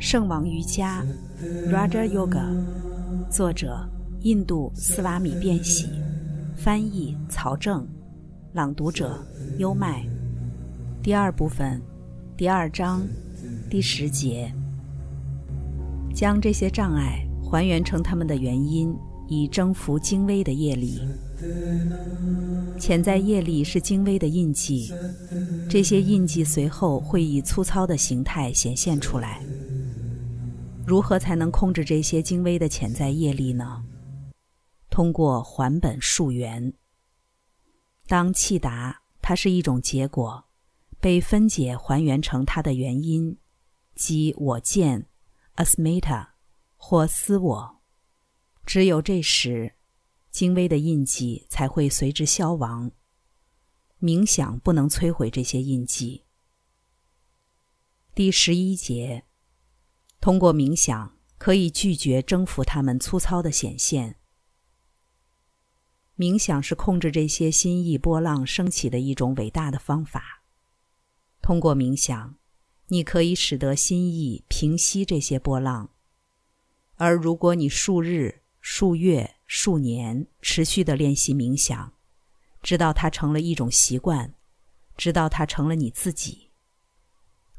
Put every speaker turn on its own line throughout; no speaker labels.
圣王瑜伽 （Raja Yoga），作者印度斯瓦米·变喜，翻译曹正，朗读者优麦。第二部分，第二章，第十节，将这些障碍还原成它们的原因，以征服精微的业力。潜在业力是精微的印记，这些印记随后会以粗糙的形态显现出来。如何才能控制这些精微的潜在业力呢？通过还本溯源。当气达，它是一种结果，被分解还原成它的原因，即我见 （asmita） 或私我。只有这时。精微的印记才会随之消亡。冥想不能摧毁这些印记。第十一节，通过冥想可以拒绝征服他们粗糙的显现。冥想是控制这些心意波浪升起的一种伟大的方法。通过冥想，你可以使得心意平息这些波浪。而如果你数日、数月，数年持续的练习冥想，直到它成了一种习惯，直到它成了你自己。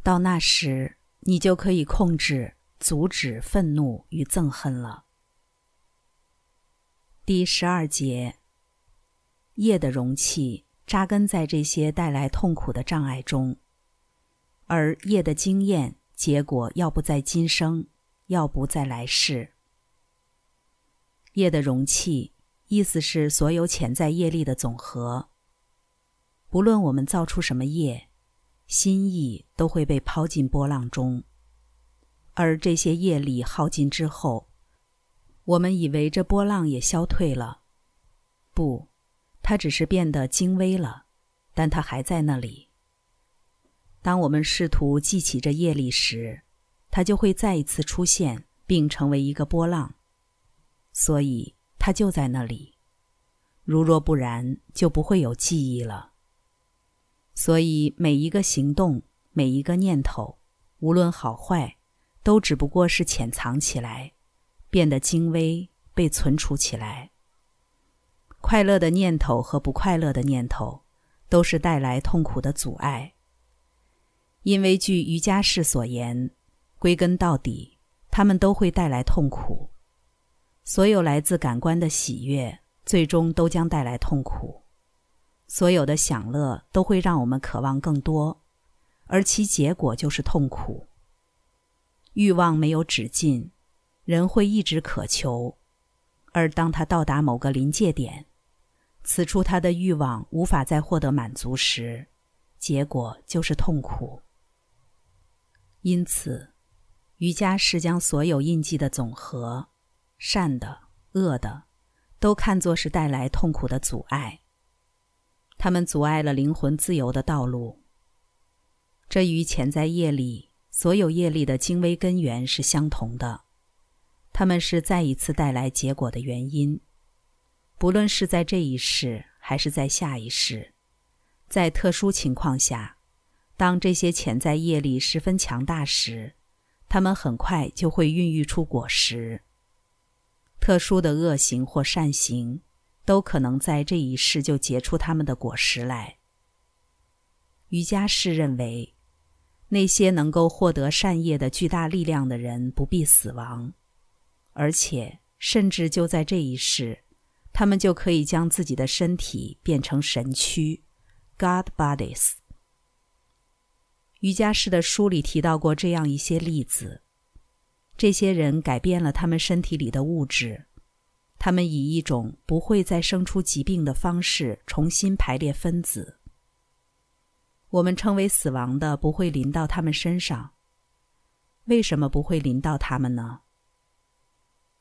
到那时，你就可以控制、阻止愤怒与憎恨了。第十二节，业的容器扎根在这些带来痛苦的障碍中，而业的经验结果要不在今生，要不在来世。业的容器，意思是所有潜在业力的总和。不论我们造出什么业，心意都会被抛进波浪中。而这些业力耗尽之后，我们以为这波浪也消退了。不，它只是变得精微了，但它还在那里。当我们试图记起这业力时，它就会再一次出现，并成为一个波浪。所以，它就在那里。如若不然，就不会有记忆了。所以，每一个行动，每一个念头，无论好坏，都只不过是潜藏起来，变得精微，被存储起来。快乐的念头和不快乐的念头，都是带来痛苦的阻碍。因为据瑜伽士所言，归根到底，他们都会带来痛苦。所有来自感官的喜悦，最终都将带来痛苦；所有的享乐都会让我们渴望更多，而其结果就是痛苦。欲望没有止境，人会一直渴求，而当他到达某个临界点，此处他的欲望无法再获得满足时，结果就是痛苦。因此，瑜伽是将所有印记的总和。善的、恶的，都看作是带来痛苦的阻碍。他们阻碍了灵魂自由的道路。这与潜在业力、所有业力的精微根源是相同的。他们是再一次带来结果的原因。不论是在这一世还是在下一世，在特殊情况下，当这些潜在业力十分强大时，他们很快就会孕育出果实。特殊的恶行或善行，都可能在这一世就结出他们的果实来。瑜伽士认为，那些能够获得善业的巨大力量的人不必死亡，而且甚至就在这一世，他们就可以将自己的身体变成神躯 （God bodies）。瑜伽士的书里提到过这样一些例子。这些人改变了他们身体里的物质，他们以一种不会再生出疾病的方式重新排列分子。我们称为死亡的不会临到他们身上。为什么不会临到他们呢？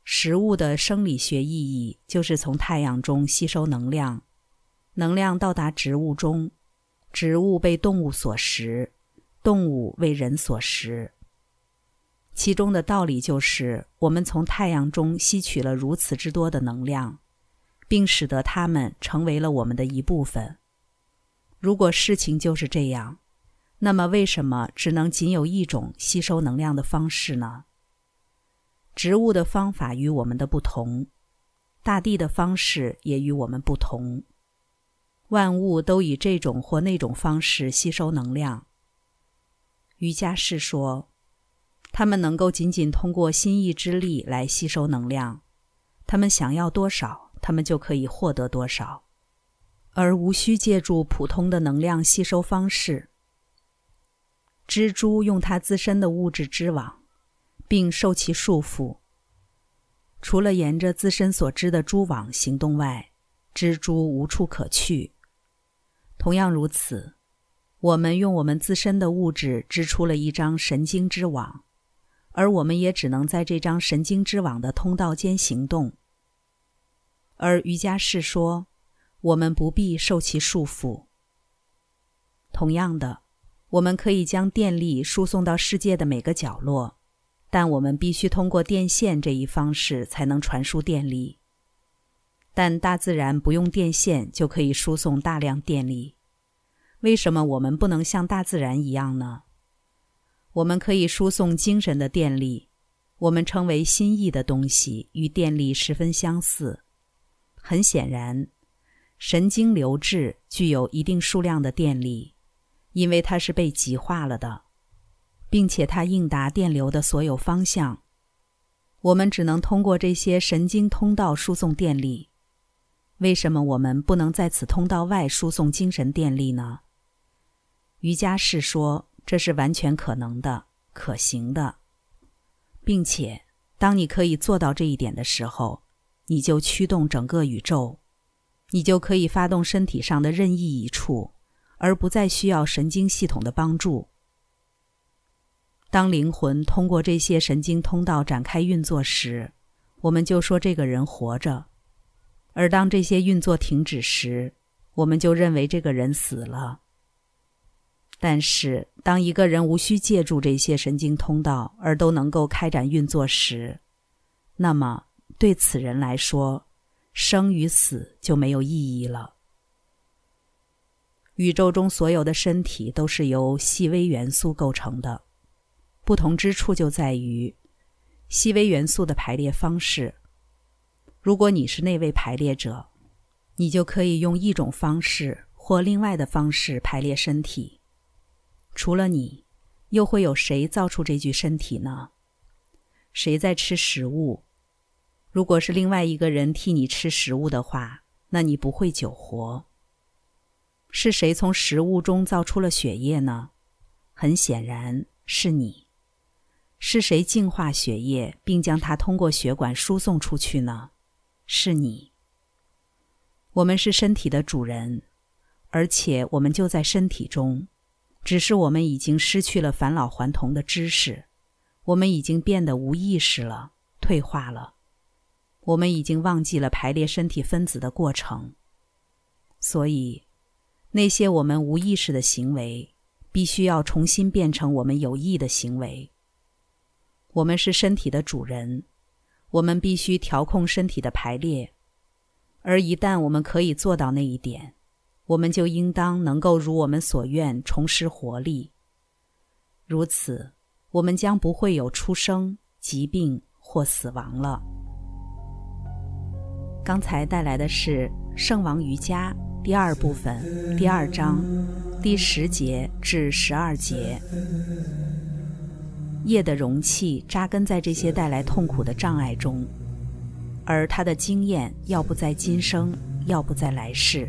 食物的生理学意义就是从太阳中吸收能量，能量到达植物中，植物被动物所食，动物为人所食。其中的道理就是，我们从太阳中吸取了如此之多的能量，并使得它们成为了我们的一部分。如果事情就是这样，那么，为什么只能仅有一种吸收能量的方式呢？植物的方法与我们的不同，大地的方式也与我们不同。万物都以这种或那种方式吸收能量。瑜伽士说，他们能够仅仅通过心意之力来吸收能量，他们想要多少，他们就可以获得多少，而无需借助普通的能量吸收方式。蜘蛛用它自身的物质织网，并受其束缚。除了沿着自身所织的蛛网行动外，蜘蛛无处可去。同样如此，我们用我们自身的物质织出了一张神经之网，而我们也只能在这张神经之网的通道间行动。而瑜伽士说，我们不必受其束缚。同样的。我们可以将电力输送到世界的每个角落，但我们必须通过电线这一方式才能传输电力。但大自然不用电线就可以输送大量电力，为什么我们不能像大自然一样呢？我们可以输送精神的电力，我们称为心意的东西与电力十分相似。很显然，神经流质具有一定数量的电力。因为它是被极化了的，并且它应答电流的所有方向，我们只能通过这些神经通道输送电力。为什么我们不能在此通道外输送精神电力呢？瑜伽士说，这是完全可能的、可行的，并且当你可以做到这一点的时候，你就驱动整个宇宙，你就可以发动身体上的任意一处。而不再需要神经系统的帮助。当灵魂通过这些神经通道展开运作时，我们就说这个人活着；而当这些运作停止时，我们就认为这个人死了。但是，当一个人无需借助这些神经通道而都能够开展运作时，那么对此人来说，生与死就没有意义了。宇宙中所有的身体都是由细微元素构成的，不同之处就在于细微元素的排列方式。如果你是那位排列者，你就可以用一种方式或另外的方式排列身体。除了你，又会有谁造出这具身体呢？谁在吃食物？如果是另外一个人替你吃食物的话，那你不会久活。是谁从食物中造出了血液呢？很显然是你。是谁净化血液并将它通过血管输送出去呢？是你。我们是身体的主人，而且我们就在身体中，只是我们已经失去了返老还童的知识，我们已经变得无意识了，退化了，我们已经忘记了排列身体分子的过程，所以。那些我们无意识的行为，必须要重新变成我们有意的行为。我们是身体的主人，我们必须调控身体的排列。而一旦我们可以做到那一点，我们就应当能够如我们所愿重拾活力。如此，我们将不会有出生、疾病或死亡了。刚才带来的是圣王瑜伽。第二部分，第二章，第十节至十二节。业的容器扎根在这些带来痛苦的障碍中，而他的经验要不在今生，要不在来世。